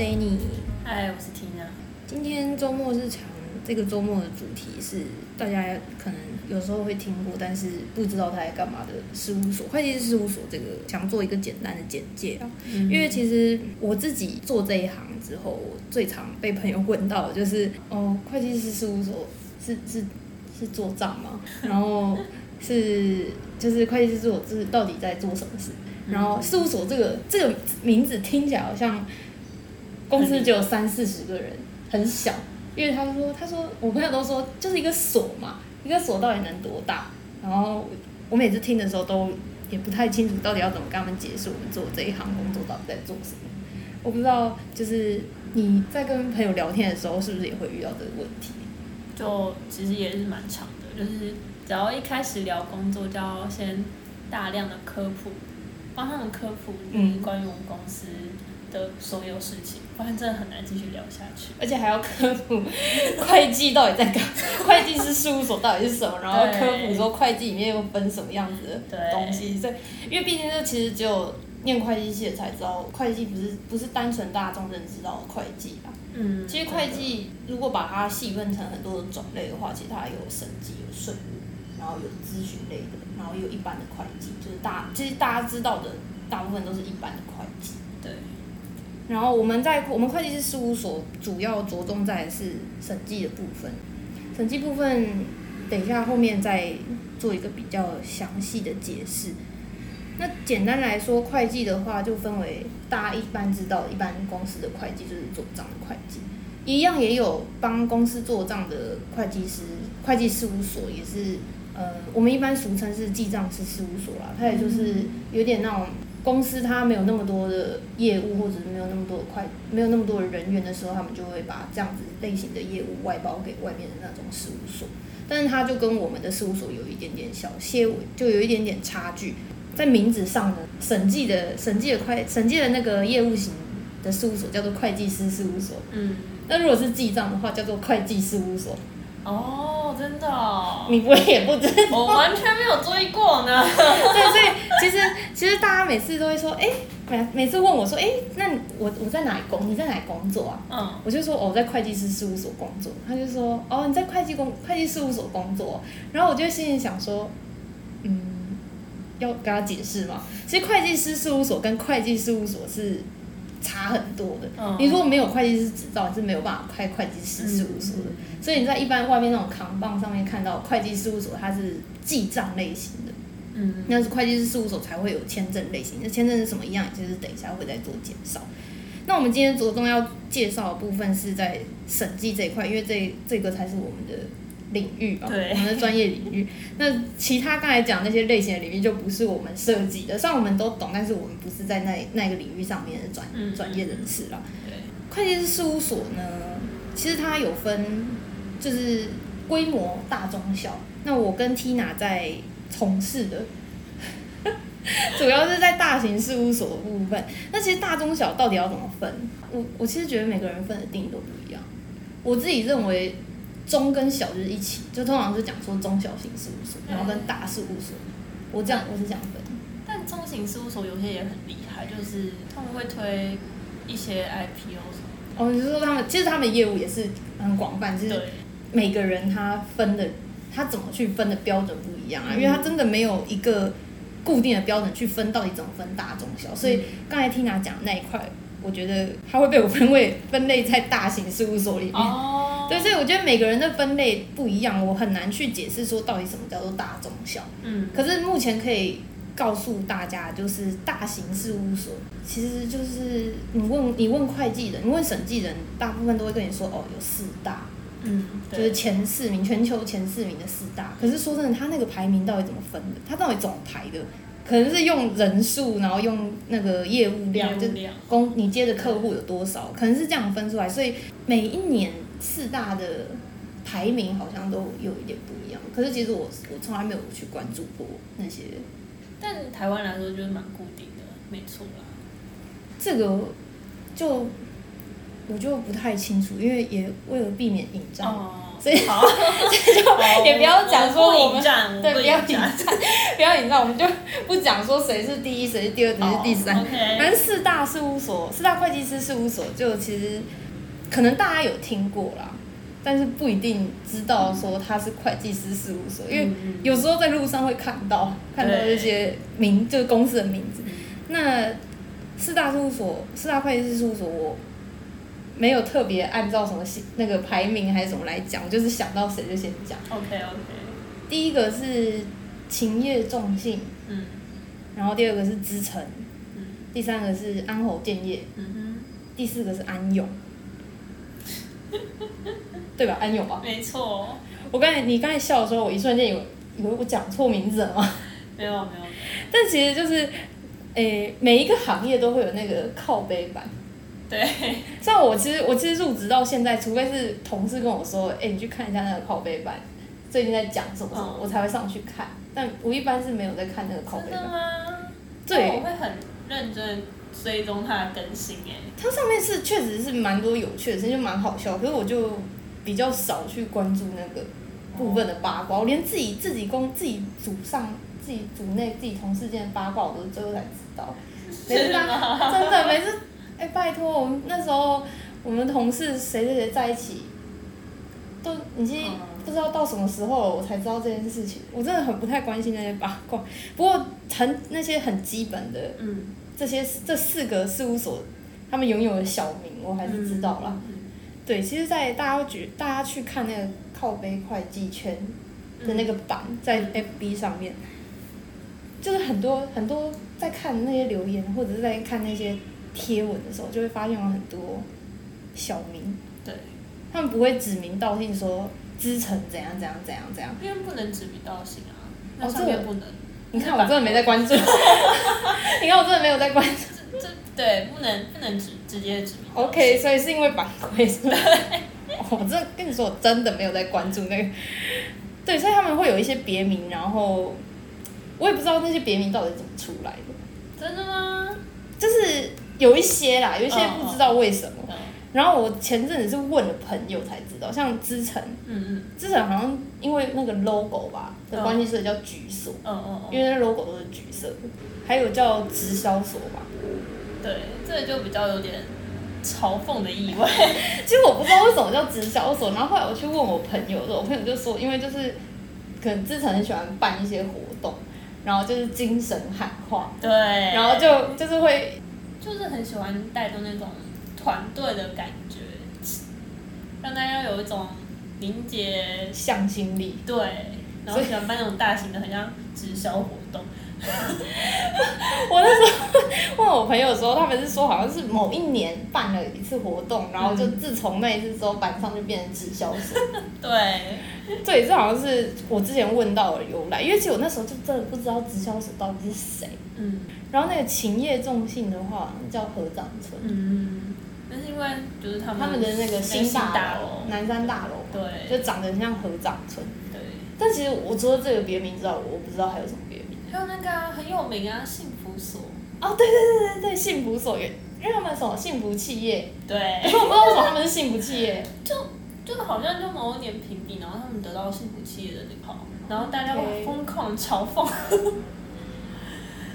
Jenny，嗨，我是 Tina。今天周末日常这个周末的主题是大家可能有时候会听过，但是不知道他在干嘛的事务所，会计师事务所。这个想做一个简单的简介啊，因为其实我自己做这一行之后，我最常被朋友问到的就是，哦，会计师事务所是是是做账吗？然后是就是会计师事务所是到底在做什么事？然后事务所这个这个名字听起来好像公司只有三四十个人，很小。因为他说，他说我朋友都说就是一个锁嘛，一个锁到底能多大？然后我每次听的时候都也不太清楚到底要怎么跟他们解释我们做这一行工作到底在做什么。我不知道，就是你在跟朋友聊天的时候，是不是也会遇到这个问题？就其实也是蛮长的，就是只要一开始聊工作，就要先大量的科普，帮他们科普嗯关于我们公司的所有事情，真的很难继续聊下去。而且还要科普会计到底在干，会计师事务所到底是什么，然后科普说会计里面又分什么样子的东西。所以，因为毕竟这其实只有念会计系的才知道，会计不是不是单纯大众认知到的会计啊。嗯，其实会计如果把它细分成很多的种类的话，其实它有审计、有税务，然后有咨询类的，然后有一般的会计，就是大其实大家知道的大部分都是一般的会计。对，然后我们在我们会计师事务所主要着重在是审计的部分，审计部分等一下后面再做一个比较详细的解释。那简单来说，会计的话就分为大家一般知道一般公司的会计就是做账的会计，一样也有帮公司做账的会计师会计事务所，也是呃我们一般俗称是记账师事务所啦，它也就是有点那种公司它没有那么多的业务，或者是没有那么多的快没有那么多的人员的时候，他们就会把这样子类型的业务外包给外面的那种事务所。但是它就跟我们的事务所有一点点小些，就有一点点差距。在名字上呢，审计的审计的会审计的那个业务型的事务所叫做会计师事务所，嗯，那如果是记账的话，叫做会计事务所。哦，真的、哦，你不会也不知道？我完全没有追过呢。对，所以其实其实大家每次都会说，哎、每每次问我说，哎、那你我我在哪里工？你在哪里工作啊？嗯，我就说哦，我在会计师事务所工作。他就说哦，你在会计工会计事务所工作。然后我就心里想说，嗯，要跟他解释嘛？其实会计师事务所跟会计事务所是差很多的。嗯你如果没有会计师执照，你是没有办法开会计师事务所的。所以你在一般外面那种扛棒上面看到会计事务所，它是记账类型的。嗯，那是会计师事务所才会有签证类型，那签证是什么样，就是等一下会再做介绍。那我们今天着重要介绍的部分是在审计这一块，因为这这个才是我们的领域啊，我们的专业领域。那其他刚才讲那些类型的领域就不是我们涉及的，虽然我们都懂，但是我们不是在那那个领域上面的专嗯专业人士啦。对，会计师事务所呢，其实它有分，就是规模大中小。那我跟 Tina 在从事的，主要是在大型事务所的部分。那其实大中小到底要怎么分？我我其实觉得每个人分的定义都不一样。我自己认为中跟小就是一起，就通常是讲说中小型事务所，然后跟大事务所。我这样我是这样分。但中型事务所有些也很厉害，就是他们会推一些 IPO 什么哦，你是说他们其实他们业务也是很广泛，就。是，每个人他分的，他怎么去分的标准不一样啊，嗯因为他真的没有一个固定的标准去分到底怎么分大中小，所以刚才 Tina 讲那一块，我觉得它会被我分为分类在大型事务所里面。哦，对，所以我觉得每个人的分类不一样，我很难去解释说到底什么叫做大中小。嗯，可是目前可以告诉大家，就是大型事务所，其实就是你问你问会计人，你问审计人，大部分都会跟你说哦，有四大，嗯，就是，前四名，全球前四名的四大。可是说真的，他那个排名到底怎么分的？他到底怎么排的？可能是用人数，然后用那个业务量，就公你接的客户有多少，可能是这样分出来。所以每一年四大的排名好像都有一点不一样。可是其实我我从来没有去关注过那些但台湾来说就是蛮固定的，没错啦。这个就我就不太清楚，因为也为了避免引战，哦，所以好，也不要讲说我们战，对，不要引战，不要引战，我们就不讲说谁是第一，谁是第二，谁是第三。反正四大事务所、四大会计师事务所，就其实可能大家有听过啦，但是不一定知道说他是会计师事务所，因为有时候在路上会看到看到这些名，就是公司的名字。那四大事务所、四大会计师事务所，我没有特别按照什么系那个排名还是什么来讲，我就是想到谁就先讲。OK OK，第一个是勤业重信，嗯然后第二个是知诚，嗯第三个是安侯建业，嗯第四个是安永，对吧？安永吧，。没错，我刚才你刚才笑的时候，我一瞬间以为以为我讲错名字了吗？没有没有，没有但其实就是，诶、每一个行业都会有那个靠背板。对，像我其实我其实入职到现在，除非是同事跟我说，哎、你去看一下那个拷贝版，最近在讲什么什么，嗯我才会上去看。但我一般是没有在看那个靠背真的。吗？对我会很认真追踪它的更新哎。它上面是确实是蛮多有趣的事情，就蛮好笑。可是我就比较少去关注那个部分的八卦，我连自己自己公自己组上自己组内自己同事间的八卦，我都最后才知道。每次是他吗？真的每次，哎、拜托，我们那时候我们同事谁谁谁在一起，都已经嗯不知道到什么时候了，我才知道这件事情。我真的很不太关心那些八卦，不过很那些很基本的嗯，这些这四个事务所，他们拥有的小名，我还是知道了。嗯。对，其实，在大家举大家去看那个靠背会计圈的那个版，在 FB 上面，就是很多很多在看那些留言或者是在看那些贴文的时候，就会发现有很多小名，对，他们不会指名道姓说资诚怎样怎样怎样怎样。因为不能指名道姓啊，那上面不能。你看我真的没在关注，你看我真的没有在关注。这对不能不能直直接指名。OK，所以是因为版规是吧？我真的跟你说，我真的没有在关注那个。对，所以他们会有一些别名，然后我也不知道那些别名到底怎么出来的，真的吗？就是有一些啦，有一些嗯不知道为什么。嗯然后我前阵子是问了朋友才知道，像资诚，嗯嗯资诚好像因为那个 logo 吧的关系，所以叫橘所，嗯嗯嗯，因为那 logo 都是橘色的。还有叫直销所吧，对，这个就比较有点嘲讽的意味。其实我不知道为什么叫直销所，然后后来我去问我朋友的时候，我朋友就说，因为就是可能资诚很喜欢办一些活动，然后就是精神喊话，对，然后就就是会就是很喜欢带动那种团队的感觉，让大家有一种凝结，向心力。对，然后喜欢办那种大型的，很像直销活动。我那时候问我朋友的时候，他们是说好像是某一年办了一次活动，然后就自从那一次之后，板上就变成直销所。对，这也是好像是我之前问到的由来，因为其实我那时候就真的不知道直销所到底是谁。嗯然后那个勤业众信的话叫合掌村，嗯，但是因为就是他们他们的那个新大大楼、南山大楼，对就长得很像合掌村。对，但其实我除了这个别名之外，我不知道还有什么别名。还有那个啊很有名啊，幸福所。哦，对对对对对，幸福所也，因为他们什么幸福企业，可对，是我不知道为什么他们是幸福企业。就就好像就某一年评比，然后他们得到幸福企业的那号，然后大家疯狂嘲讽。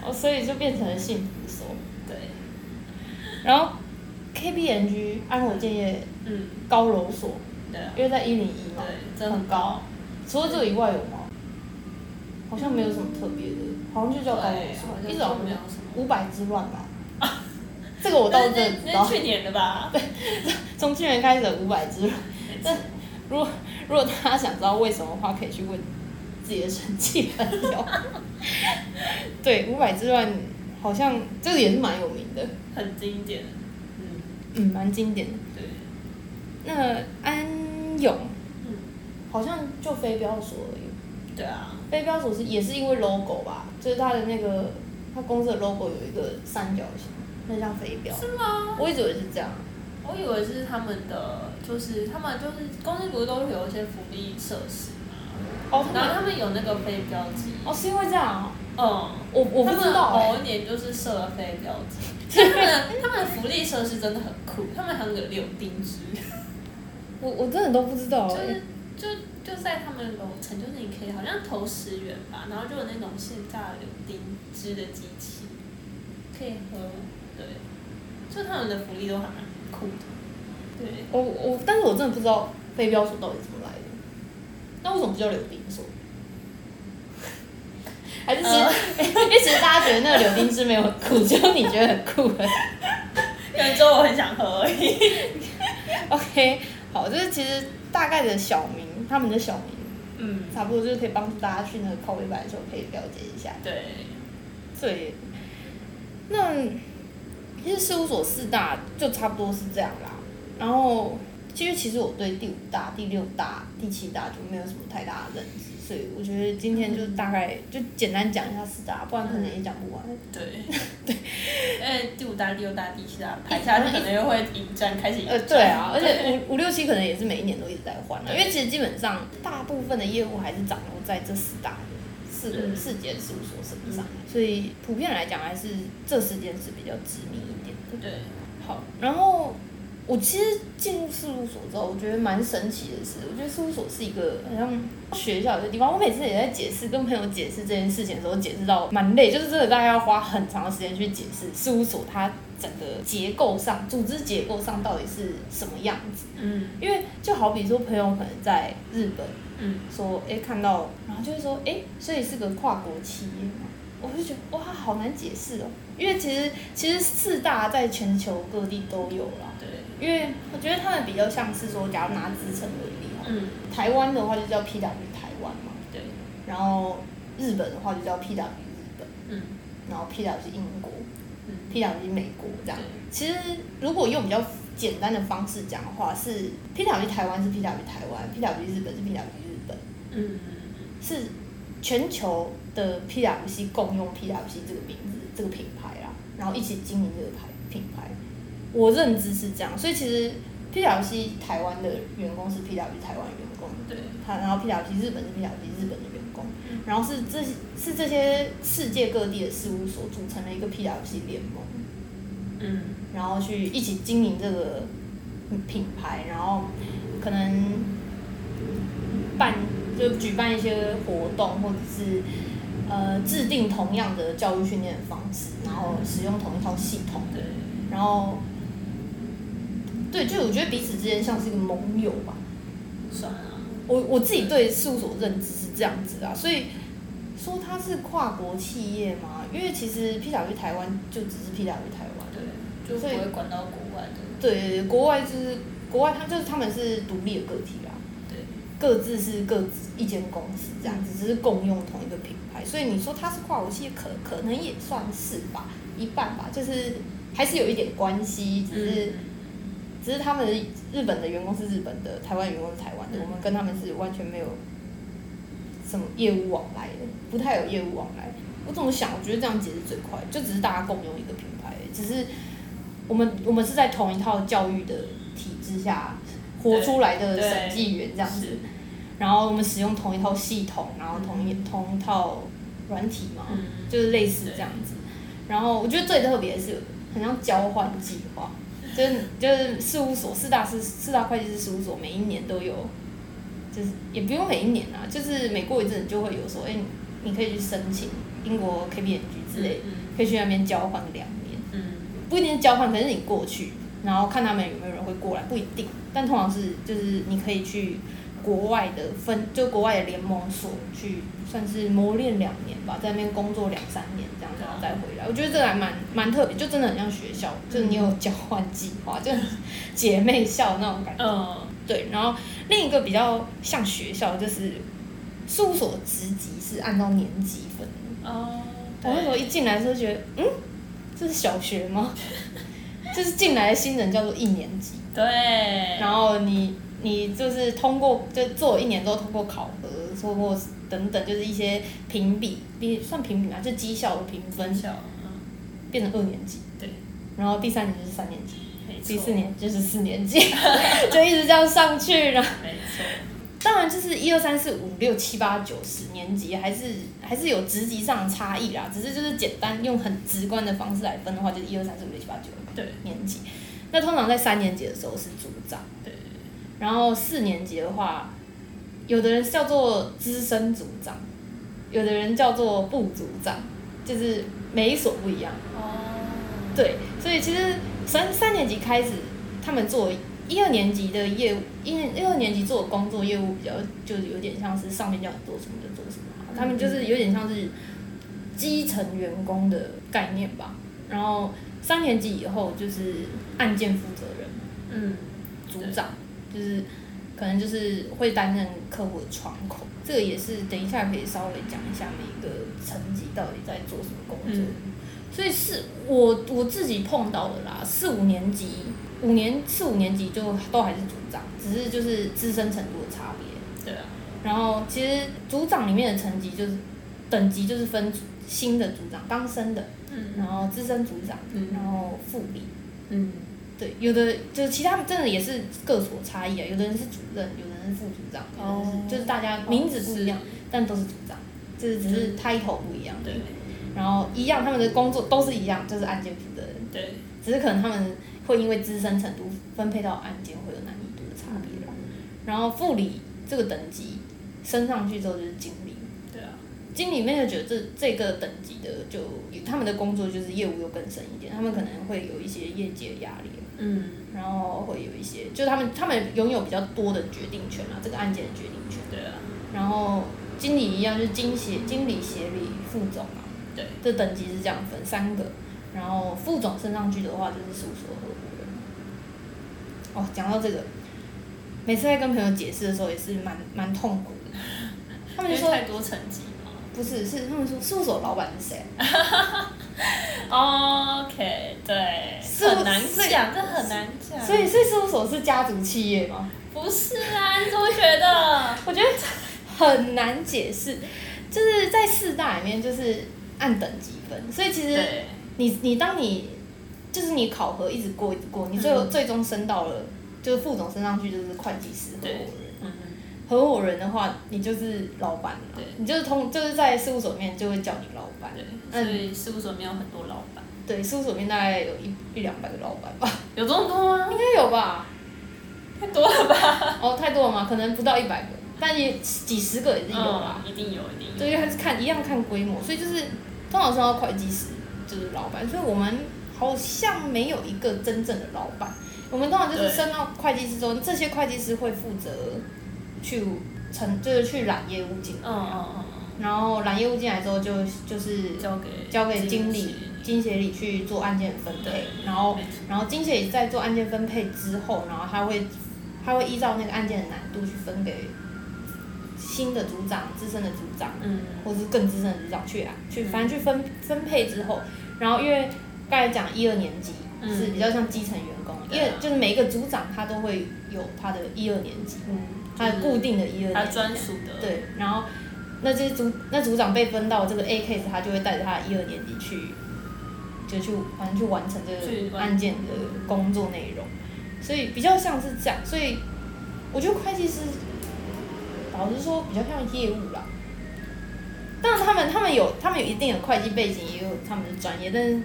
哦，所以就变成了幸福所。对，然后 K B N G 安火建业嗯，高楼所，对啊，因为在一零一嘛，对，真的很高。除了这个以外有吗？好像没有什么特别的，好像就叫高楼对，好，像一种就没有什么。五百之乱吧。这个我倒是真知道去年的吧？对 从去年开始的五百之乱。但如果如果大家想知道为什么的话，可以去问自己的审计朋友。对，五百之乱好像这个也是蛮有名的，很经典。嗯，嗯，蛮经典的。对，那安永嗯，好像就飞镖所而已，对啊，飞镖所是也是因为 logo 吧，就是它的那个它公司的 logo 有一个三角形，那像飞镖。是吗？我一直以为是这样，我以为是他们的，就是他们就是公司不是都有一些福利设施吗？哦，然后他们有那个飞镖机。哦是因为这样啊、嗯，我我不知道某一年就是设了飞镖机，他们的他们的福利设施真的很酷，他们还有个柳丁汁，我我真的都不知道哎、就是就就在他们楼层，就是你可以好像投十元吧，然后就有那种现榨柳丁汁的机器，可以喝，对，就他们的福利都还蛮酷的，对。我我，但是我真的不知道飞镖所到底怎么来的。那为什么不叫柳丁所？还是其实，因为其实大家觉得那个柳丁汁没有很酷，只有你觉得很酷而已。可能只有我很想喝而已。OK，好，就是其实大概的小名，他们的小名嗯，差不多就是可以帮助大家去那个靠背版的时候可以了解一下。对，对，那其实事务所四大就差不多是这样啦。然后，其实其实我对第五大、第六大、第七大就没有什么太大的认知，所以我觉得今天就大概就简单讲一下四大，不然可能也讲不完。对，对，因为第五大、第六大、第七大排下去，可能又会引战，开始引呃，对啊，而且五五六七可能也是每一年都一直在换啊，因为其实基本上大部分的业务还是掌握在这四大的四个嗯。四间事务所身上，所以普遍来讲还是这四间是比较知名一点的。对，好，然后我其实进入事务所之后，我觉得蛮神奇的是，我觉得事务所是一个好像学校的地方。我每次也在解释，跟朋友解释这件事情的时候，解释到蛮累，就是真的大概要花很长的时间去解释事务所它整个结构上、组织结构上到底是什么样子。嗯因为就好比说，朋友可能在日本嗯说，哎，看到，然后就会说，哎，所以是个跨国企业嘛。我就觉得哇，好难解释哦，因为其实其实四大在全球各地都有啦。对，因为我觉得他们比较像是说，假如拿资称为例哈，嗯。台湾的话就叫 PW 台湾嘛，对，然后日本的话就叫 PW 日本，嗯。然后 PW 是英国。嗯，PW 是美国这样。其实如果用比较简单的方式讲的话，是 PW 台湾是 PW 台湾，PW 日本是 PW 日本，嗯。是全球的 PWC 共用 PWC 这个名字这个品牌啦，然后一起经营这个牌品牌。我认知是这样，所以其实 PWC 台湾的员工是 PW 台湾员工，对，他然后 PWC 日本是 PWC 日本的员工嗯，然后是这是这些世界各地的事务所组成了一个 PWC 联盟，嗯然后去一起经营这个品牌，然后可能办就举办一些活动，或者是呃制定同样的教育训练的方式，然后使用同一套系统，对，然后对，就我觉得彼此之间像是一个盟友吧。算啊，我我自己对事务所认知是这样子啊，所以说它是跨国企业嘛，因为其实 PW 台湾就只是 PW 台湾，对，就不会管到国外的，对，国外就是国外，他就是他们是独立的个体啦，对，各自是各自一间公司这样子，只是共用同一个品牌，所以你说它是跨国企业，可可能也算是吧，一半吧，就是还是有一点关系，只是、嗯只是他们的日本的员工是日本的，台湾员工是台湾的，嗯我们跟他们是完全没有什么业务往来的，不太有业务往来。我怎么想？我觉得这样解释最快，就只是大家共用一个品牌只是我们我们是在同一套教育的体制下活出来的审计员这样子，然后我们使用同一套系统，然后同一同一套软体嘛，嗯就是类似这样子。然后我觉得最特别的是很像交换计划，就是就是事务所四大四四大会计师事务所每一年都有，就是也不用每一年啊，就是每过一阵就会有说，哎、你你可以去申请英国 KPMG 之类，嗯可以去那边交换两年，嗯。不一定是交换，可是你过去，然后看他们有没有人会过来，不一定，但通常是就是你可以去国外的分，就国外的联盟所去，算是磨练两年吧，在那边工作两三年这样，然后再回来。我觉得这个还蛮蛮特别，就真的很像学校，就是你有交换计划，就很姐妹校那种感觉。嗯对，然后另一个比较像学校，就是事务所的职级是按照年级分的。哦，我那时候一进来的时候觉得，嗯，这是小学吗？就是进来的新人叫做一年级，对，然后你你就是通过就做一年之后通过考核，通过等等，就是一些评比，比算评比嘛，就绩效的评分，小，嗯，变成二年级，对，然后第三年就是三年级，第四年就是四年级，就一直这样上去，然后没错，当然就是一二三四五六七八九十年级，还是还是有职级上的差异啦。只是就是简单用很直观的方式来分的话，就是一二三四五六七八九对年级。那通常在三年级的时候是组长，对，然后四年级的话，有的人叫做资深组长，有的人叫做部组长，就是每一所不一样。哦，对，所以其实三三年级开始，他们做一二年级的业务，一一二年级做的工作业务比较，就是有点像是上面叫你做什么就做什么，他们就是有点像是基层员工的概念吧。然后三年级以后就是案件负责人，嗯，组长，就是可能就是会担任客户的窗口，这个也是等一下可以稍微讲一下每一个层级到底在做什么工作。嗯所以是我我自己碰到的啦，四五年级、五年四五年级就都还是组长，只是就是资深程度的差别。对啊，然后其实组长里面的层级就是等级就是分组新的组长刚升的，嗯。然后资深组长，嗯。然后副理。嗯，对，有的就是其他真的也是各所差异啊，有的人是主任，有的人是副组长，有的是、哦就是大家名字不一样，但都是组长，就是只是 title 不一样。对。然后一样，他们的工作都是一样，就是案件负责人，对，只是可能他们会因为资深程度分配到案件会有难易度的差别。啦。然后副理这个等级升上去之后就是经理，对啊，经理 manager 这这个等级的就他们的工作就是业务又更深一点，他们可能会有一些业绩的压力。嗯，然后会有一些，就他们他们拥有比较多的决定权啊，这个案件的决定权。对啊，然后经理一样，就是经协、经理、协理、副总啊，对，这等级是这样分三个。然后副总升上去的话，就是事务所合伙人。哦，讲到这个，每次在跟朋友解释的时候也是蛮蛮痛苦的。他们就说太多层级嘛。不是，是他们说事务所老板是谁？OK，对，是很难讲，这很难讲。所以，所以事务所是家族企业吗？不是啊，你怎么觉得？我觉得很难解释，就是在四大里面就是按等级分，所以其实，你你当你就是你考核一直过一直过，你最后、嗯最终升到了就是副总升上去就是会计师对合伙人的话你就是老板了对，你就是通就是在事务所里面就会叫你老板，对，嗯所以事务所里面有很多老板，对，事务所里面大概有一一两百个老板吧，有这么多吗？应该有吧？太多了吧？哦，太多了吗？可能不到一百个，但也几十个也是有啦。嗯，一定有，一定有。对，因为还是看一样看规模，所以就是通常升到会计师就是老板，所以我们好像没有一个真正的老板。我们通常就是对升到会计师之后，这些会计师会负责去成，就是去揽业务进来，嗯嗯嗯。然后揽业务进来之后就就是嗯，交给交给经理。理，经协理去做案件分配，然后然后经协理在做案件分配之后，然后他会他会依照那个案件的难度去分给新的组长、资深的组长。嗯，或是更资深的组长去啊，去反正去分分配之后，然后因为刚才讲一二年级嗯。是比较像基层员工，因为就是每一个组长他都会有他的一二年级，嗯，他的固定的一二他年级，专属的，，对，然后那这些组那组长被分到这个 A case，他就会带着他一二年级去，就去反正去完成这个案件的工作内容，所以比较像是这样，所以我觉得会计师老实说比较像业务啦。当然，他们他们有他们有一定的会计背景，也有他们的专业，但是，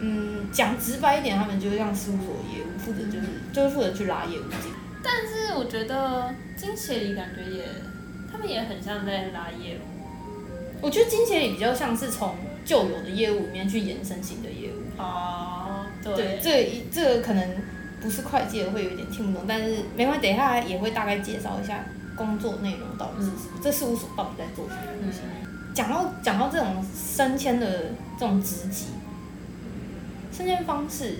嗯，讲直白一点，他们就像事务所业务，负责就是就是负责去拉业务进。但是我觉得金协理感觉也，他们也很像在拉业务。我觉得金协理比较像是从旧有的业务里面去延伸新的业务。哦，对，对，这个一这个可能不是会计的会有一点听不懂，但是没关系，等一下也会大概介绍一下工作内容到底是什么，这事务所到底在做什么东西。讲到讲到这种升迁的这种职级，升迁方式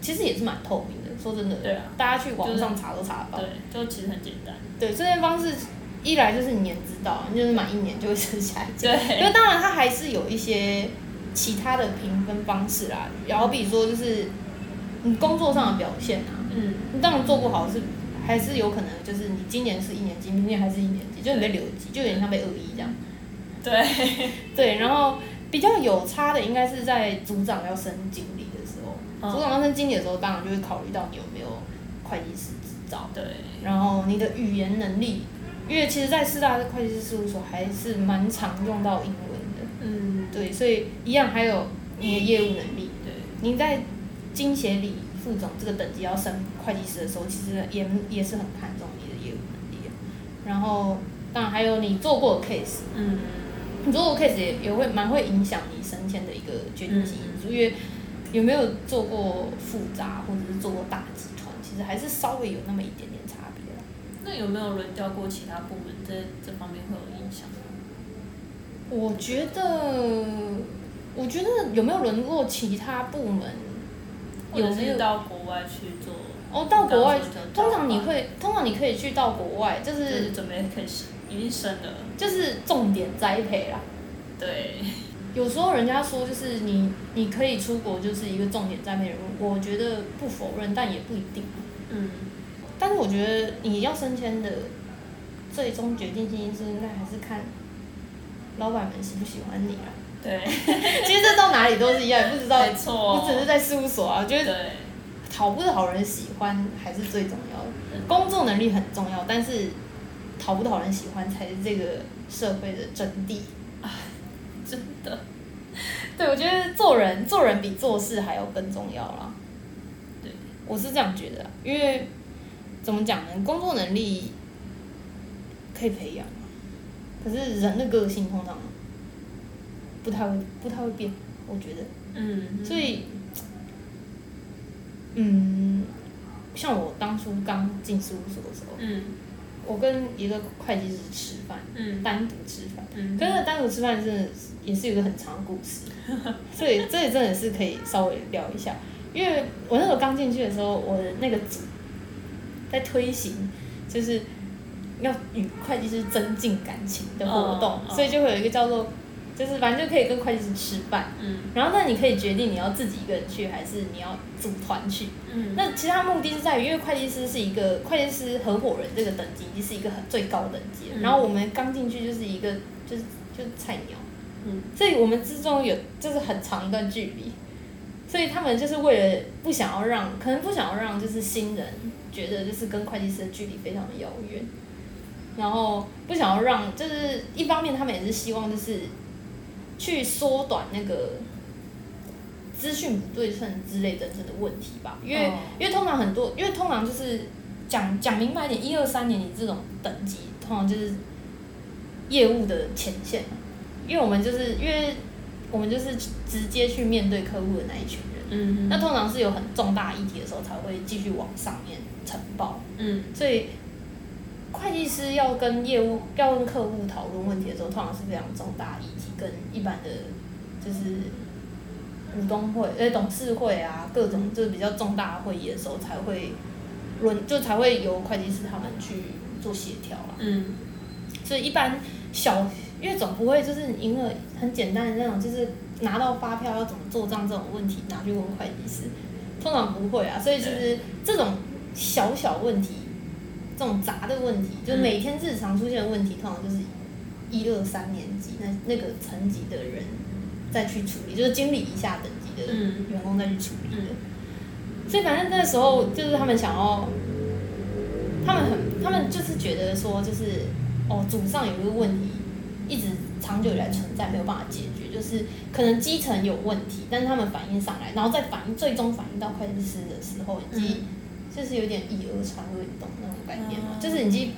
其实也是蛮透明的。说真的，对啊大家去网上查都查得到。对，就其实很简单。对，升迁方式一来就是你年知道，你就是满一年就会升下一级。因对，为当然它还是有一些其他的评分方式啦，然后比如说就是你工作上的表现啊，嗯，你当然做不好是还是有可能就是你今年是一年级，明年还是一年级，就你被留级，就有点像被恶意这样。对，对，然后比较有差的应该是在组长要升经理嗯。组长要升经理的时候，当然就会考虑到你有没有会计师执照，对，然后你的语言能力，因为其实，在四大的会计师事务所还是蛮常用到英文的。嗯，对，所以一样还有你的业务能力。对，你在经协理副总这个等级要升会计师的时候，其实也也是很看重你的业务能力。然后当然还有你做过的 case，嗯。你做过 case 也也会蛮会影响你升迁的一个决定性因素，因为有没有做过复杂或者是做过大集团，其实还是稍微有那么一点点差别啦。那有没有轮调过其他部门？这这方面会有影响吗？我觉得，我觉得有没有轮过其他部门？有没有到国外去做？哦，到国外通常你会，通常你可以去到国外，就就是是准备可以升，已经升了。就是重点栽培啦。对，有时候人家说就是你你可以出国就是一个重点栽培人物，我觉得不否认，但也不一定。嗯，但是我觉得你要升迁的最终决定性因素，应该还是看老板们喜不喜欢你啊。对，其实这到哪里都是一样，不知道没错。不只是在事务所啊，我觉得，讨不讨人喜欢还是最重要的。嗯工作能力很重要，但是讨不讨人喜欢才是这个社会的真谛。真的。对，我觉得做人做人比做事还要更重要啦。对，我是这样觉得啊，因为怎么讲呢？工作能力可以培养啊，可是人的个性通常不太会不太会变，我觉得。嗯。所以，嗯，像我当初刚进事务所的时候，嗯我跟一个会计师吃饭，嗯单独吃饭。嗯。跟那个单独吃饭真的是也是有一个很长的故事，所以这里真的是可以稍微聊一下。因为我那时候刚进去的时候，我的那个组在推行就是要与会计师增进感情的活动，所以就会有一个叫做，就是反正就可以跟会计师吃饭，嗯然后那你可以决定你要自己一个人去，还是你要组团去。嗯。那其他目的是在于，因为会计师是一个会计师合伙人这个等级已经是一个很最高等级，嗯然后我们刚进去就是一个就是就是菜鸟，嗯所以我们之中有就是很长一段距离，所以他们就是为了不想要让，可能不想要让就是新人觉得就是跟会计师的距离非常的遥远，然后不想要让就是一方面他们也是希望就是去缩短那个资讯不对称之类等等的问题吧，因为、哦。因为通常很多，因为通常就是讲讲明白一点，一二三年级这种等级，通常就是业务的前线嘛，因为我们就是因为我们就是直接去面对客户的那一群人，嗯。那通常是有很重大议题的时候才会继续往上面呈报，嗯。所以会计师要跟业务要跟客户讨论问题的时候，通常是非常重大议题，跟一般的就是股东会、呃董事会啊，各种就是比较重大的会议的时候才会轮，就才会由会计师他们去做协调啦。嗯。所以一般小，因为总不会就是赢了很简单的那种，就是拿到发票要怎么做账这种问题拿去问会计师，通常不会啊。所以就是这种小小问题，这种杂的问题，就是每天日常出现的问题，通常就是一二三年级那那个层级的人再去处理，就是经理以下等级的嗯员工再去处理的。所以反正那时候就是他们想要，他们很，他们就是觉得说，就是哦，组上有一个问题，一直长久以来存在，没有办法解决，就是可能基层有问题，但是他们反映上来，然后再反映，最终反映到会计师的时候，已经、就是有点以讹传讹，你懂那种概念吗？哦就是已经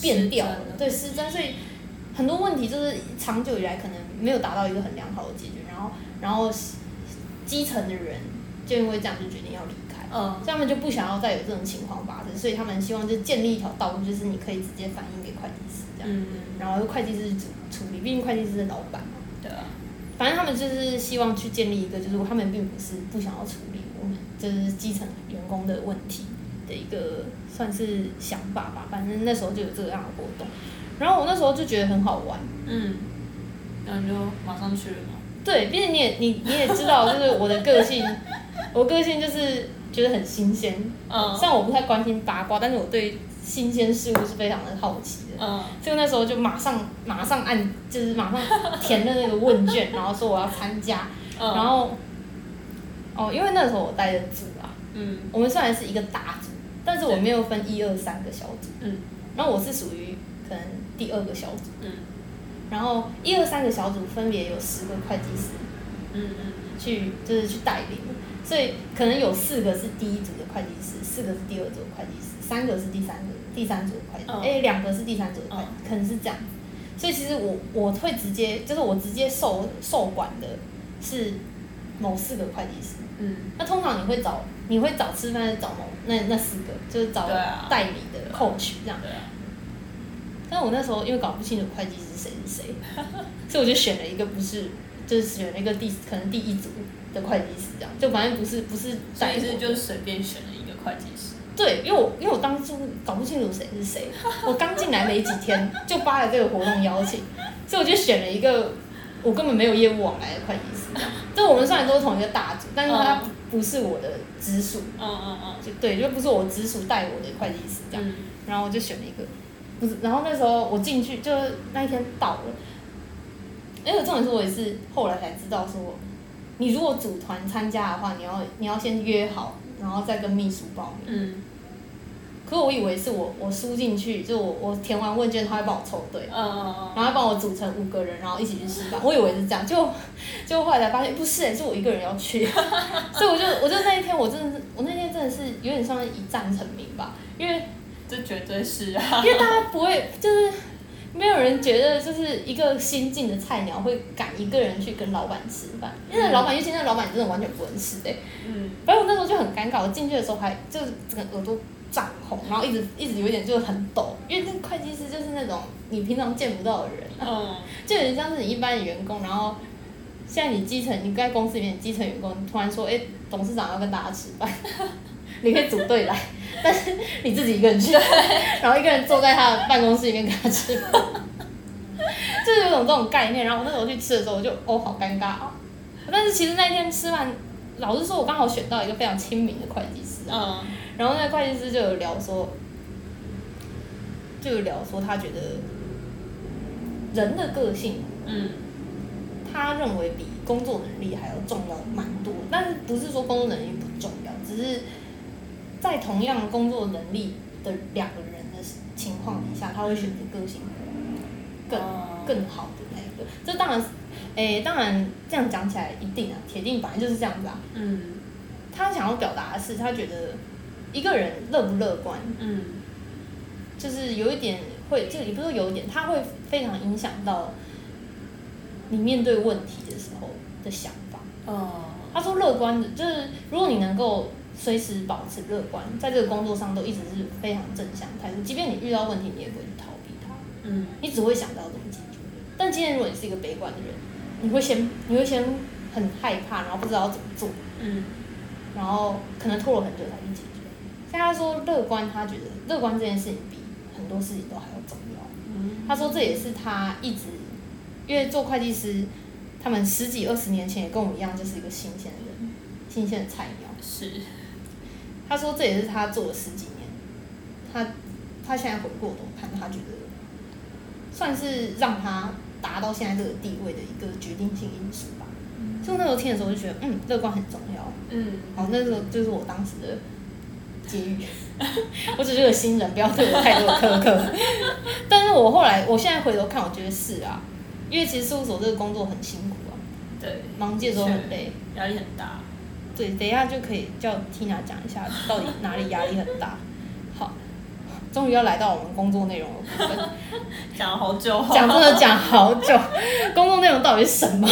变掉了对失真，所以很多问题就是长久以来可能没有达到一个很良好的解决，然后然后基层的人就因为这样就决定要离开。嗯所以他们就不想要再有这种情况发生，所以他们希望就建立一条道路，就是你可以直接反映给会计师这样，嗯，然后会计师处处理，毕竟会计师是老板嘛。对啊，反正他们就是希望去建立一个，就是他们并不是不想要处理我们就是基层员工的问题的一个算是想法吧。反正那时候就有这样的活动，然后我那时候就觉得很好玩。嗯，然后就马上去了嘛。对，毕竟你也你你也知道，就是我的个性，我个性就是觉得很新鲜，嗯。虽然我不太关心八卦，但是我对新鲜事物是非常的好奇的。嗯。所以那时候就马上马上按，就是马上填了那个问卷，然后说我要参加，嗯，然后哦，因为那时候我带的组啊，嗯。我们虽然是一个大组，但是我没有分一二三个小组，嗯。然后我是属于可能第二个小组，嗯。然后一二三个小组分别有十个会计师。嗯嗯去就是去带领，所以可能有四个是第一组的会计师，四个是第二组的会计师，三个是第三个第三组的会计，师哎、两个是第三组的会计，可能是这样。所以其实我我会直接就是我直接受受管的是某四个会计师。嗯，那通常你会找你会找吃饭是找某那那四个，就是找代理的 coach 这样。对啊，但我那时候因为搞不清楚会计师谁是谁，所以我就选了一个不是，就是选了一个第可能第一组的会计师这样，就反正不是不是所代理以是就是随便选了一个会计师。对，因为我因为我当初搞不清楚谁是谁，我刚进来没几天 就发了这个活动邀请，所以我就选了一个我根本没有业务往来的会计师这样。就我们虽然都是同一个大组，但是他嗯不是我的直属，嗯嗯嗯就对，就不是我直属带我的会计师这样。嗯然后我就选了一个，不是，然后那时候我进去就是那一天到了，因为重点是我也是后来才知道说，你如果组团参加的话，你要你要先约好，然后再跟秘书报名。嗯。可我以为是我我输进去，就我我填完问卷，他会帮我凑对，然后帮我组成五个人，然后一起去吃饭。我以为是这样，就就后来才发现不是、欸，是我一个人要去，所以我就我就那一天我真的是我那天真的是有点像是一战成名吧，因为这绝对是啊。因为大家不会就是。没有人觉得就是一个新进的菜鸟会敢一个人去跟老板吃饭，因为老板，尤其那老板真的完全不认识的、嗯反正我那时候就很尴尬，我进去的时候还就是整个耳朵涨红，然后一直一直有点就是很抖，因为那个会计师就是那种你平常见不到的人，嗯就有点像是你一般的员工，然后现在你基层你在公司里面基层员工突然说，哎、董事长要跟大家吃饭，你可以组队来，但是你自己一个人去，然后一个人坐在他的办公室里面跟他吃饭，就是有种这种概念。然后我那时候去吃的时候，我就哦好尴尬啊，但是其实那天吃饭，老实说，我刚好选到一个非常亲民的会计师啊。嗯然后那个会计师就有聊说，就有聊说他觉得人的个性，嗯他认为比工作能力还要重要蛮多。但是不是说工作能力不重要，只是在同样工作能力的两个人的情况底下，他会选择个性更哦更好的那一个。这当然是，诶，当然这样讲起来一定啊，铁定本来就是这样子啊。嗯他想要表达的是，他觉得一个人乐不乐观，嗯就是有一点会，就也不是说有一点，他会非常影响到你面对问题的时候的想法。哦他说乐观的，就是如果你能够随时保持乐观，在这个工作上都一直是非常正向态度，即便你遇到问题，你也不会去逃避它，嗯你只会想到怎么解决。但今天如果你是一个悲观的人，你会先你会先很害怕，然后不知道怎么做，嗯然后可能拖了很久才去解决。像他说乐观，他觉得乐观这件事情比很多事情都还要重要。嗯他说这也是他一直，因为做会计师，他们十几二十年前也跟我一样，就是一个新鲜的人，新鲜的菜鸟。是他说这也是他做了十几年，他他现在回过头看，他觉得算是让他达到现在这个地位的一个决定性因素吧。就那时候听的时候，就觉得嗯，乐观很重要。嗯好，那时候就是我当时的机遇。我只是个新人，不要对我太多的苛刻。但是我后来，我现在回头看，我觉得是啊，因为其实事务所这个工作很辛苦啊，对，忙季的时候很累。压力很大。对，等一下就可以叫 Tina 讲一下 到底哪里压力很大。好，终于要来到我们工作内容的部分，讲了好久哦。讲真的讲好久，工作内容到底是什么？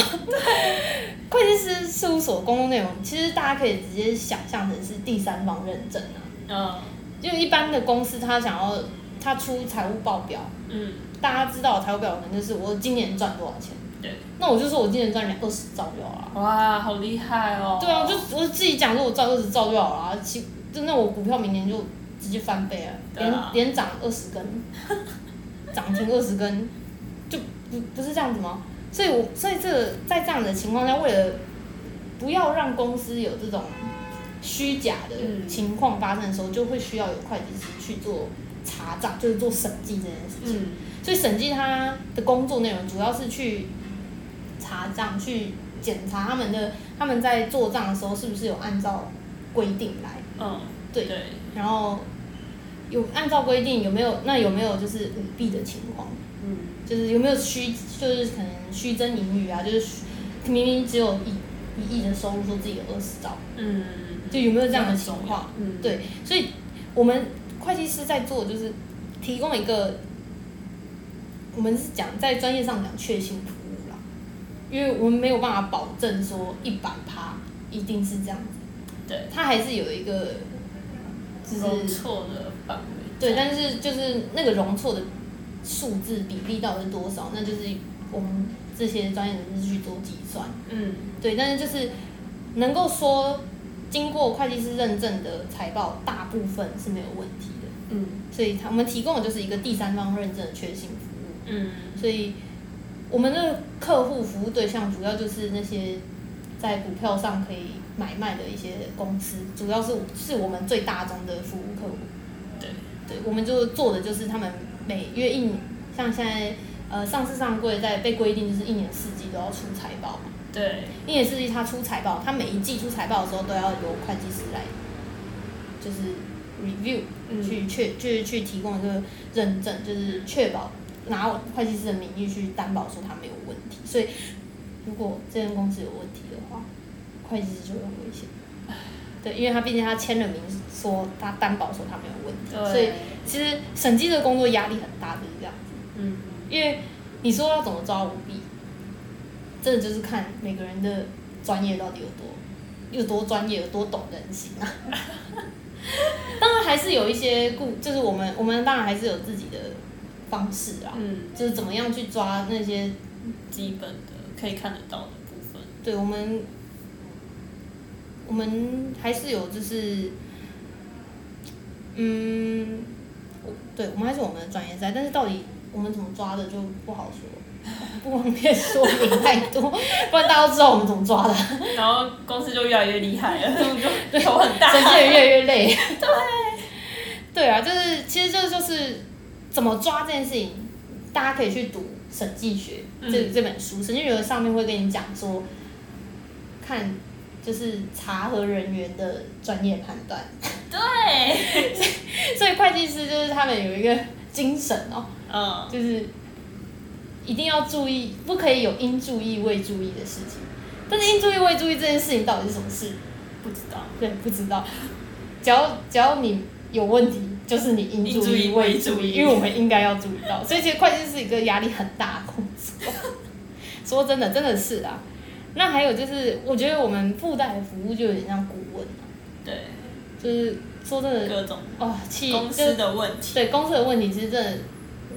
会计师事务所工作内容，其实大家可以直接想象成是第三方认证啊。嗯就一般的公司，他想要他出财务报表，嗯大家知道财务表可能就是我今年赚多少钱，对。那我就说我今年赚两二十兆就好了。哇，好厉害哦。对啊，就我自己讲说我赚二十兆就好了，其真的我股票明年就直接翻倍了，连连涨二十根，涨停二十根，就不不是这样子吗？所以我所以这个在这样的情况下，为了不要让公司有这种虚假的嗯情况发生的时候，就会需要有会计师去做查账，就是做审计这件事情。嗯所以审计他的工作内容主要是去查账，去检查他们的他们在做账的时候是不是有按照规定来，嗯对，对。然后有按照规定有没有那有没有就是舞弊的情况，嗯。就是有没有虚就是可能虚增盈余啊，就是明明只有一一亿的收入，说自己有二十兆，嗯，就有没有这样的情况？嗯。对，所以我们会计师在做就是提供一个，我们是讲在专业上讲确信因为我们没有办法保证说一百趴一定是这样子，对，它还是有一个就是容错的范围。对，但是就是那个容错的数字比例到底是多少，那就是我们这些专业人士去做计算。嗯，对，但是就是能够说经过会计师认证的财报，大部分是没有问题的。嗯所以他我们提供的就是一个第三方认证的确信服务。嗯所以我们的客户服务对象主要就是那些在股票上可以买卖的一些公司，主要是是我们最大宗的服务客户。对，对，我们就做的就是他们每月一年，像现在呃上市上柜在被规定就是一年四季都要出财报嘛，对，一年四季他出财报，他每一季出财报的时候都要由会计师来就是 review 嗯。去确就是去提供一个认证，就是确保拿会计师的名义去担保说他没有问题，所以如果这间公司有问题的话，会计师就很危险。对，因为他毕竟他签了名，说他担保说他没有问题，对所以其实审计的工作压力很大，就是这样子。嗯因为你说要怎么抓舞弊，真的就是看每个人的专业到底有多有多专业，有多懂人心啊。当然还是有一些顾，就是我们我们当然还是有自己的方式啊，嗯，就是怎么样去抓那些基本的可以看得到的部分。对我们，我们还是有就是，嗯，我对我们还是我们的专业在，但是到底我们怎么抓的就不好说，不方便说明太多，不然大家都知道我们怎么抓的，然后公司就越来越厉害了，就头很大。审计也越来越累。对，对啊，就是其实这就是怎么抓这件事情，大家可以去读《审计学》这、嗯这本书，《审计学》上面会跟你讲说，看就是查核人员的专业判断，对，所以会计师就是他们有一个精神哦，嗯，就是一定要注意，不可以有应注意未注意的事情。但是应注意未注意这件事情到底是什么事？不知道。对，不知道。只要只要你有问题，就是你应注意应注意未注意，因为我们应该要注意到。所以其实会计是一个压力很大的工作。说真的，真的是啊。那还有就是，我觉得我们附带的服务就有点像顾问啊，对，就是说真的，各种哦，企公司的问题。对公司的问题，其实真的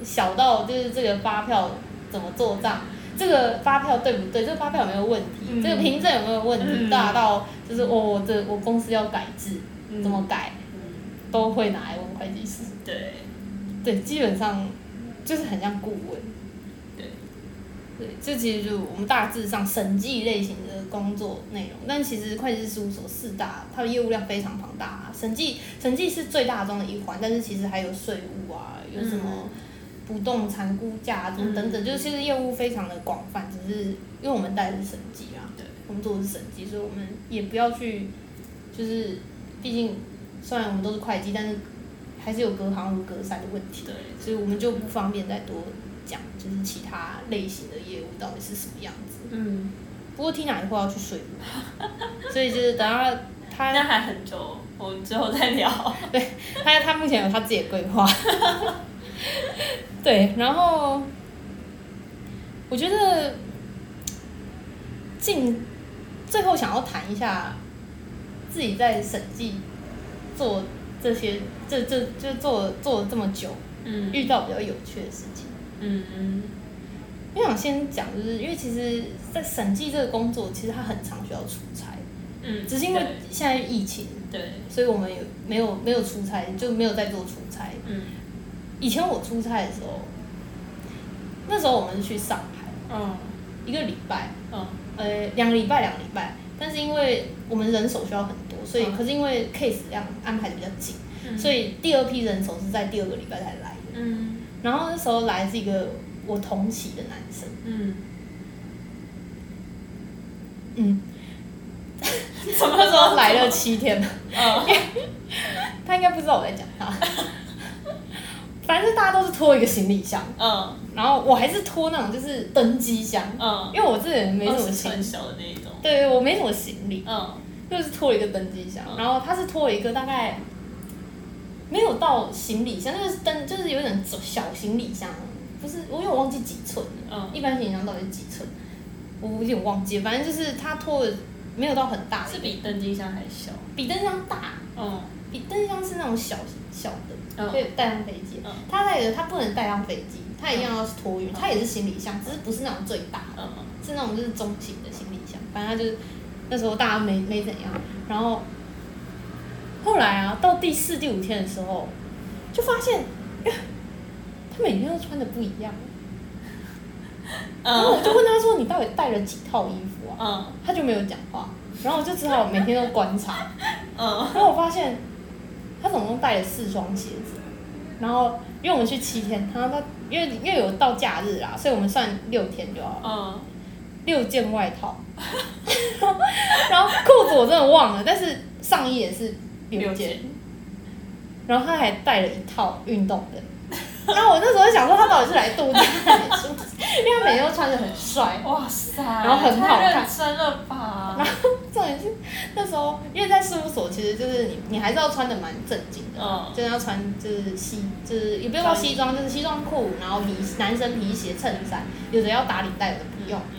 小到就是这个发票怎么做账，这个发票对不对，这个发票有没有问题，嗯。这个凭证有没有问题，嗯。大到就是哦，我这我公司要改制，嗯。怎么改，都会拿来问会计师。对对，基本上就是很像顾问。对，对，这其实就是我们大致上审计类型的工作内容。但其实会计师事务所四大，它的业务量非常庞大、啊。审计审计是最大宗的一环，但是其实还有税务啊，有什么不动产估价啊，等等，嗯就是其实业务非常的广泛。只是因为我们带的是审计啊，对，我们做的是审计，所以我们也不要去，就是毕竟虽然我们都是会计，但是还是有隔行如隔山的问题。对，所以我们就不方便再多讲，就是其他类型的业务到底是什么样子。嗯，不过 Tina 以后要去睡务，所以就是等下他那还很久，我们之后再聊。对他他目前有他自己的规划。对，然后我觉得进最后想要谈一下自己在审计做这些这这就做做了这么久，嗯。遇到比较有趣的事情。嗯嗯。我想先讲，就是因为其实，在审计这个工作，其实它很常需要出差，嗯，只是因为现在疫情，对，所以我们有没有没有出差，就没有在做出差。嗯。以前我出差的时候，那时候我们是去上海嗯。一个礼拜，嗯。呃，两个礼拜两个礼拜，但是因为我们人手需要很多，所以、嗯。可是因为 case 量安排的比较紧，嗯，所以第二批人手是在第二个礼拜才来的。嗯。然后那时候来是一个我同期的男生，嗯，嗯，什么时候？来了七天。嗯 他应该不知道我在讲他。反正大家都是拖一个行李箱，嗯然后我还是拖那种就是登机箱，嗯，因为我这个人没什么20行寸小的那一种。对我没什么行李，嗯。就是拖了一个登机箱，嗯。然后他是拖了一个大概没有到行李箱，那个是登就是有点小行李箱，不是我有忘记几寸了，嗯，一般行李箱到底是几寸？我有点忘记，反正就是他拖的没有到很大。的，是比登机箱还小。比登机箱大，嗯。比登机箱是那种小小的，嗯。可以带上飞机。嗯。它带的他不能带上飞机，他一样要是托运，他也是行李箱，只是不是那种最大的，嗯。是那种就是中型的行李。箱。反正它就是那时候大家没没怎样，然后后来啊，到第四第五天的时候，就发现，他每天都穿的不一样。然后我嗯就问他说：“你到底带了几套衣服啊？”嗯他就没有讲话，然后我就只好每天都观察。嗯然后我发现他总共带了四双鞋子，然后因为我们去七天，他他因为因为有到假日啦，所以我们算六天就好了，嗯六件外套，然后裤子我真的忘了，但是上衣也是六件然后他还带了一套运动的。然后我那时候想说，他到底是来度假还是出因为他每天都穿的很帅，哇塞，然后很好看真了吧？然后重点是那时候，因为在事务所，其实就是你你还是要穿的蛮正经的，嗯就是要穿就是西就是也不用到西装，就是西装裤，然后皮男生皮鞋、衬衫，有的要打领带，有的不用。嗯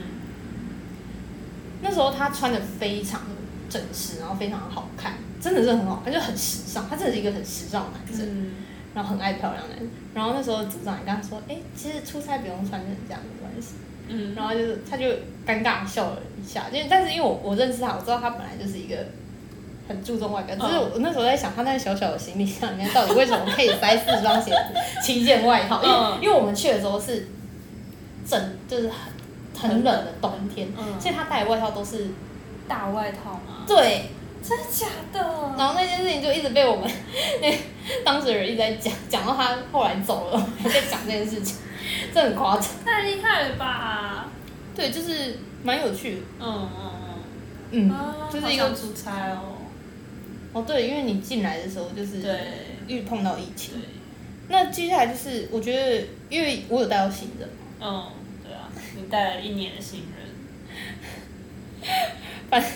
那时候他穿的非常正式，然后非常好看，真的是很好看，就很时尚。他真的是一个很时尚的男生，嗯然后很爱漂亮的人。然后那时候组长也跟他说，哎、其实出差不用穿成这样没关系。嗯然后就是他就尴尬笑了一下，因为但是因为我我认识他，我知道他本来就是一个很注重外表，只是我那时候在想，他那个小小的行李箱里面到底为什么可以塞四双鞋子、七件外套？因为、嗯因为我们去的时候是整就是很很冷的冬天，嗯。所以他带的外套都是大外套嘛？对，真的假的？然后那件事情就一直被我们 那当时人一直在讲，讲到他后来走了，还在讲这件事情，这很夸张。太厉害了吧？对，就是蛮有趣的，嗯嗯嗯。嗯，，啊就是一个出差哦。哦，对，因为你进来的时候就是对。遇碰到疫情，对，那接下来就是我觉得，因为我有带到新人，嗯，对啊，你带了一年的新人。反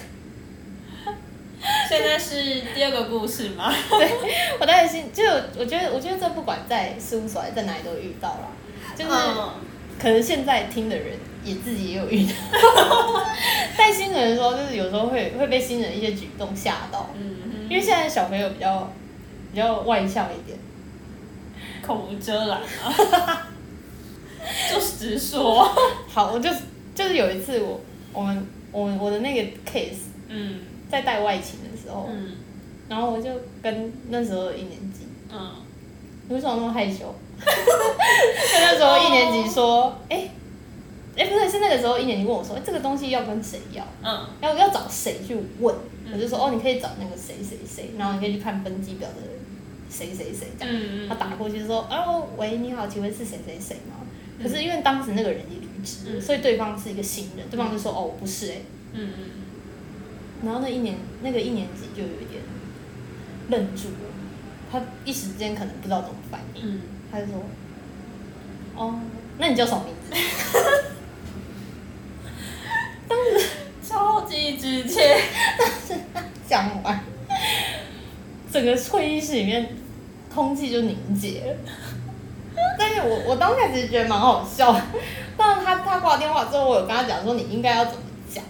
现在是第二个故事吗？我带的新，就我觉得，我觉得这不管在事务所还是在哪里都遇到了，就是嗯。可能现在听的人也自己也有遇到，带新人的时候，就是有时候会会被新人一些举动吓到，嗯因为现在小朋友比较比较外向一点，口无遮拦啊，就直说。好，我就就是有一次我我们我们我的那个 case 嗯在带外勤的时候，嗯然后我就跟那时候一年级。嗯你为什么那么害羞？就 那时候一年级说，哎、哎、不是，是那个时候一年级问我说，哎、这个东西要跟谁要？嗯要要找谁去问？嗯我就说，哦，你可以找那个谁谁谁，然后你可以去看分机表的谁谁谁这样。嗯他打过去说，哦，喂，你好，请问是谁谁谁吗？可是因为当时那个人已离职，嗯所以对方是一个新人，对方就说，哦，我不是哎、嗯嗯然后那一年那个一年级就有一点愣住了，他一时之间可能不知道怎么反应。嗯他就说：“哦，那你叫什么名字 当时，超级直接。？”当时讲完，整个会议室里面空气就凝结了。但是我我当下其实觉得蛮好笑的，但是他他挂电话之后，我有跟他讲说你应该要怎么讲，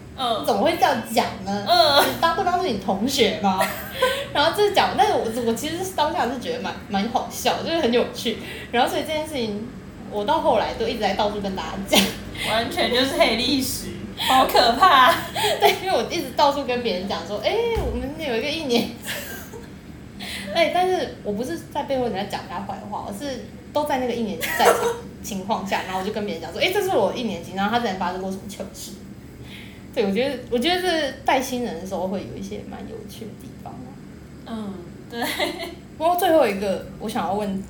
怎么会这样讲呢？嗯你当对方是你同学吗？然后就是讲，但是我我其实当下是觉得蛮蛮好笑，就是很有趣。然后所以这件事情，我到后来都一直在到处跟大家讲。完全就是黑历史，好可怕。对，因为我一直到处跟别人讲说，哎、我们有一个一年级，哎，但是我不是在背后人家讲人家坏话，我是都在那个一年级在场情况下，然后我就跟别人讲说，哎、这是我一年级，然后他之前发生过什么糗事。对，我觉得，我觉得是带新人的时候会有一些蛮有趣的地方啊。嗯，对。不过最后一个，我想要问，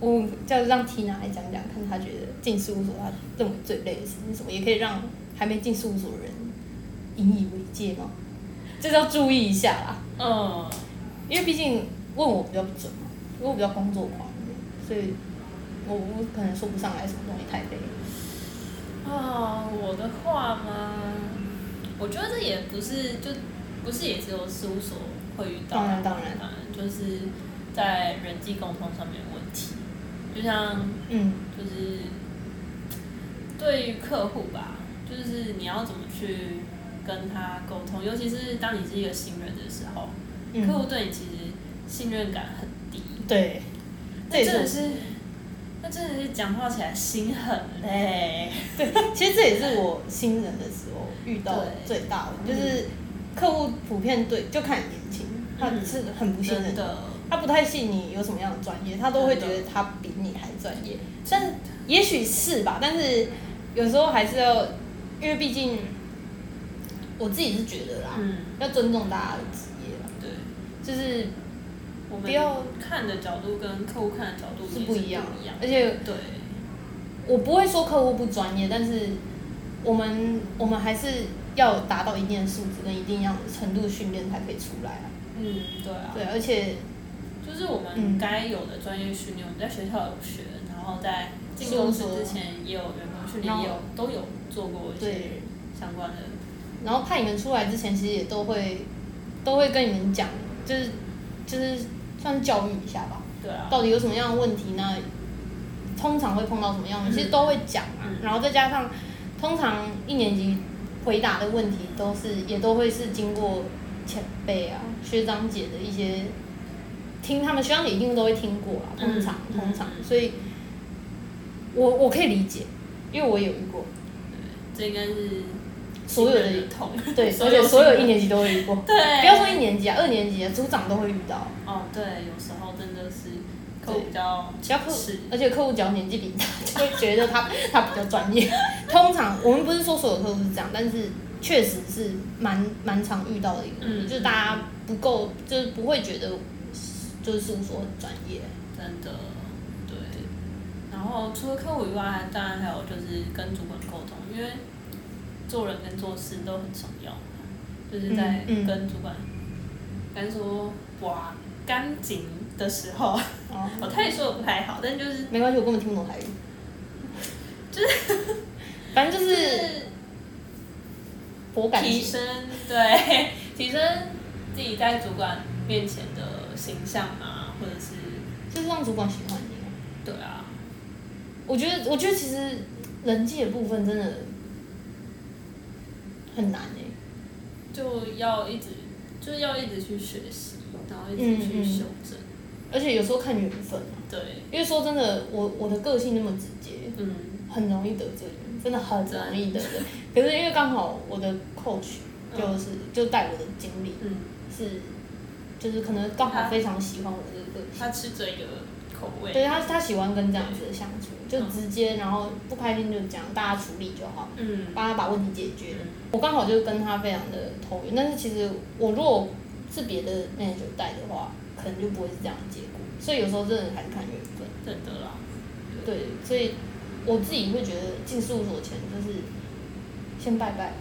我叫让 Tina 来讲讲，看她觉得进事务所她认为最累的事情是什么，也可以让还没进事务所的人引以为戒吗？这是要注意一下啦，嗯因为毕竟问我比较不准嘛，因为我比较工作狂所以我我可能说不上来什么东西太累。啊，我的话嘛？我觉得这也不是就不是也只有事务所会遇到，当然当然。嗯，就是在人际沟通上面的问题，就像嗯。就是对于客户吧，就是你要怎么去跟他沟通，尤其是当你是一个新人的时候，嗯，客户对你其实信任感很低，对，那真的是，那真的是讲话起来心很累。对，其实这也是我新人的时候遇到最大的，就是客户普遍对就看你年轻，他嗯是很不信任的，他不太信你有什么样的专业，他都会觉得他比你还专业。但也许是吧，但是有时候还是要，因为毕竟我自己是觉得啦，嗯，要尊重大家的职业啦，对，就是我们不要看的角度跟客户看的角度是不一样。而且对，我不会说客户不专业，但是我们我们还是要达到一定的素质跟一定样的程度训练才可以出来啊。嗯，对啊，对，而且就是我嗯。们该有的专业训练，我们在学校有学，然后在进公司之前也有员工训练，也有都有做过一些相关的，然后派你们出来之前，其实也都会都会跟你们讲，就是就是算教育一下吧，对啊，到底有什么样的问题呢？通常会碰到什么样的，嗯。其实都会讲啊。嗯。然后再加上，通常一年级回答的问题都是也都会是经过前辈啊、学长姐的一些听他们学长姐一定都会听过啦，通常、嗯通常，嗯。所以我我可以理解，因为我有遇过，这应该是所有的新人痛，对，所有而且所有一年级都会遇过。对，不要说一年级啊，二年级啊，组长都会遇到。哦，对，有时候真的是客户比较只要客户，而且客户只要年纪比你大，就会觉得他他比较专业。通常我们不是说所有客户是这样，但是确实是蛮蛮常遇到的一个就是大家不够，就是不会觉得就是事务所很专业。真的，对。然后除了客户以外，当然还有就是跟主管沟通，因为做人跟做事都很重要，就是在跟主管，该说哇干净的时候，哦，我太说的不太好，但就是没关系，我根本听不懂台语。就是，反正就是。提升对提升自己在主管面前的形象啊，或者是就是让主管喜欢你啊。对啊，我觉得，我觉得其实人际的部分真的很难诶、就要一直就是要一直去学习，然后一直去嗯嗯修正，而且有时候看缘分啊。对，因为说真的，我我的个性那么直接，嗯。很容易得罪人，真的很容易得罪。可是因为刚好我的 coach 就是、就带我的经历嗯，是，就是可能刚好非常喜欢我这个个性。他吃这个口味，对他，他喜欢跟这样子的相处，就直接，然后不开心就讲，大家处理就好，嗯，帮他把问题解决。嗯我刚好就跟他非常的投缘，但是其实我如果是别的 manager 带的话，可能就不会是这样的结果。所以有时候真的还是看缘分。真的啦，对，所以我自己会觉得进事务所前就是先拜拜，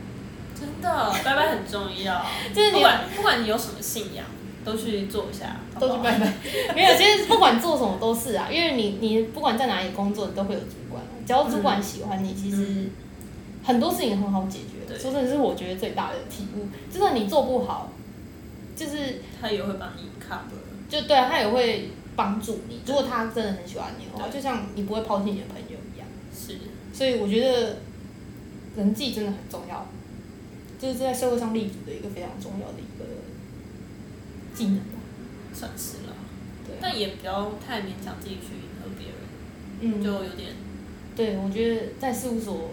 真的，拜拜很重要，就是你不管不管你有什么信仰，都去做一下，好好都去拜拜。没有，其实不管做什么都是啊，因为你你不管在哪里工作，你都会有主管，只要主管喜欢你，其实嗯很多事情很好解决。对说真的是我觉得最大的体悟，就算你做不好，就是他也会帮你 cover，就对啊，他也会帮助你。如果他真的很喜欢你的话，就像你不会抛弃你的朋友一样。是，所以我觉得人际真的很重要，就是在社会上立足的一个非常重要的一个技能吧。算是了，对啊，但也不要太勉强自己去迎合别人，嗯，就有点，对，我觉得在事务所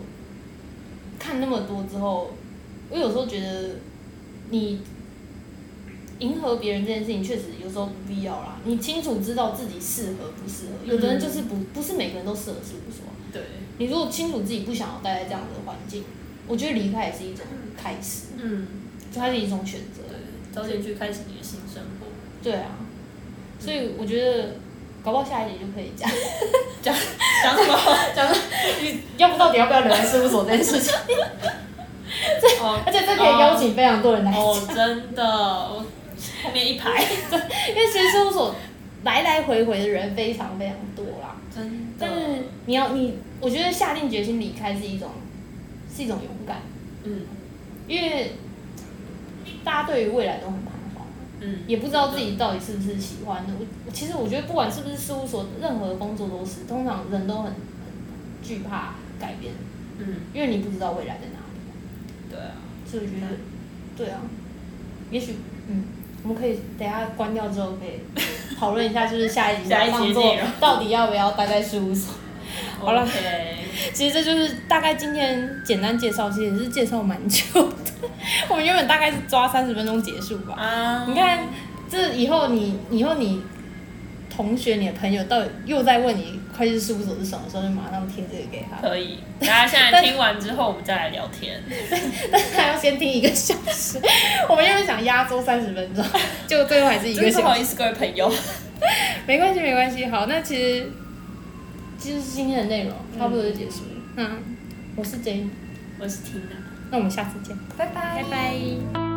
看那么多之后，我有时候觉得你迎合别人这件事情，确实有时候不必要啦。你清楚知道自己适合不适合，有的人就是不不是每个人都适合事务所。对，你如果清楚自己不想要待在这样的环境，我觉得离开也是一种开始，嗯，就它是一种选择。对，早点去开始你的新生活，对啊，所以我觉得搞不好下一集就可以讲 讲讲什么？讲你，要不到底要不要留在事务所这件事情，哦而且这可以邀请非常多人来，哦，真的，我后面一排，因为其实事务所来来回回的人非常非常多啦。真的，但是你要你，我觉得下定决心离开是一种是一种勇敢，嗯，因为大家对于未来都很彷徨，嗯，也不知道自己到底是不是喜欢的。我其实我觉得不管是不是事务所，任何工作都是，通常人都很很惧怕改变，嗯，因为你不知道未来在哪里。对啊，所以我觉得，对啊，也许嗯，我们可以等下关掉之后可以 讨论一下，就是下一集下一集创作到底要不要待在事务所。好了其实这就是大概今天简单介绍，其实也是介绍蛮久的。我们原本大概是抓三十分钟结束吧。啊，你看，这以后你以后你同学、你的朋友到底又在问你会计师事务所是什么时候，就马上贴这个给他。可以，大家现在听完之后，我们再来聊天。但是还要先听一个小时。我们原本想压缩三十分钟，结果最后还是一个小时。真不好意思，各位朋友。没关系，没关系。好，那其实就是今天的内容，差不多就结束了。嗯，我是 J，我是 Tina，那我们下次见，拜拜，拜拜。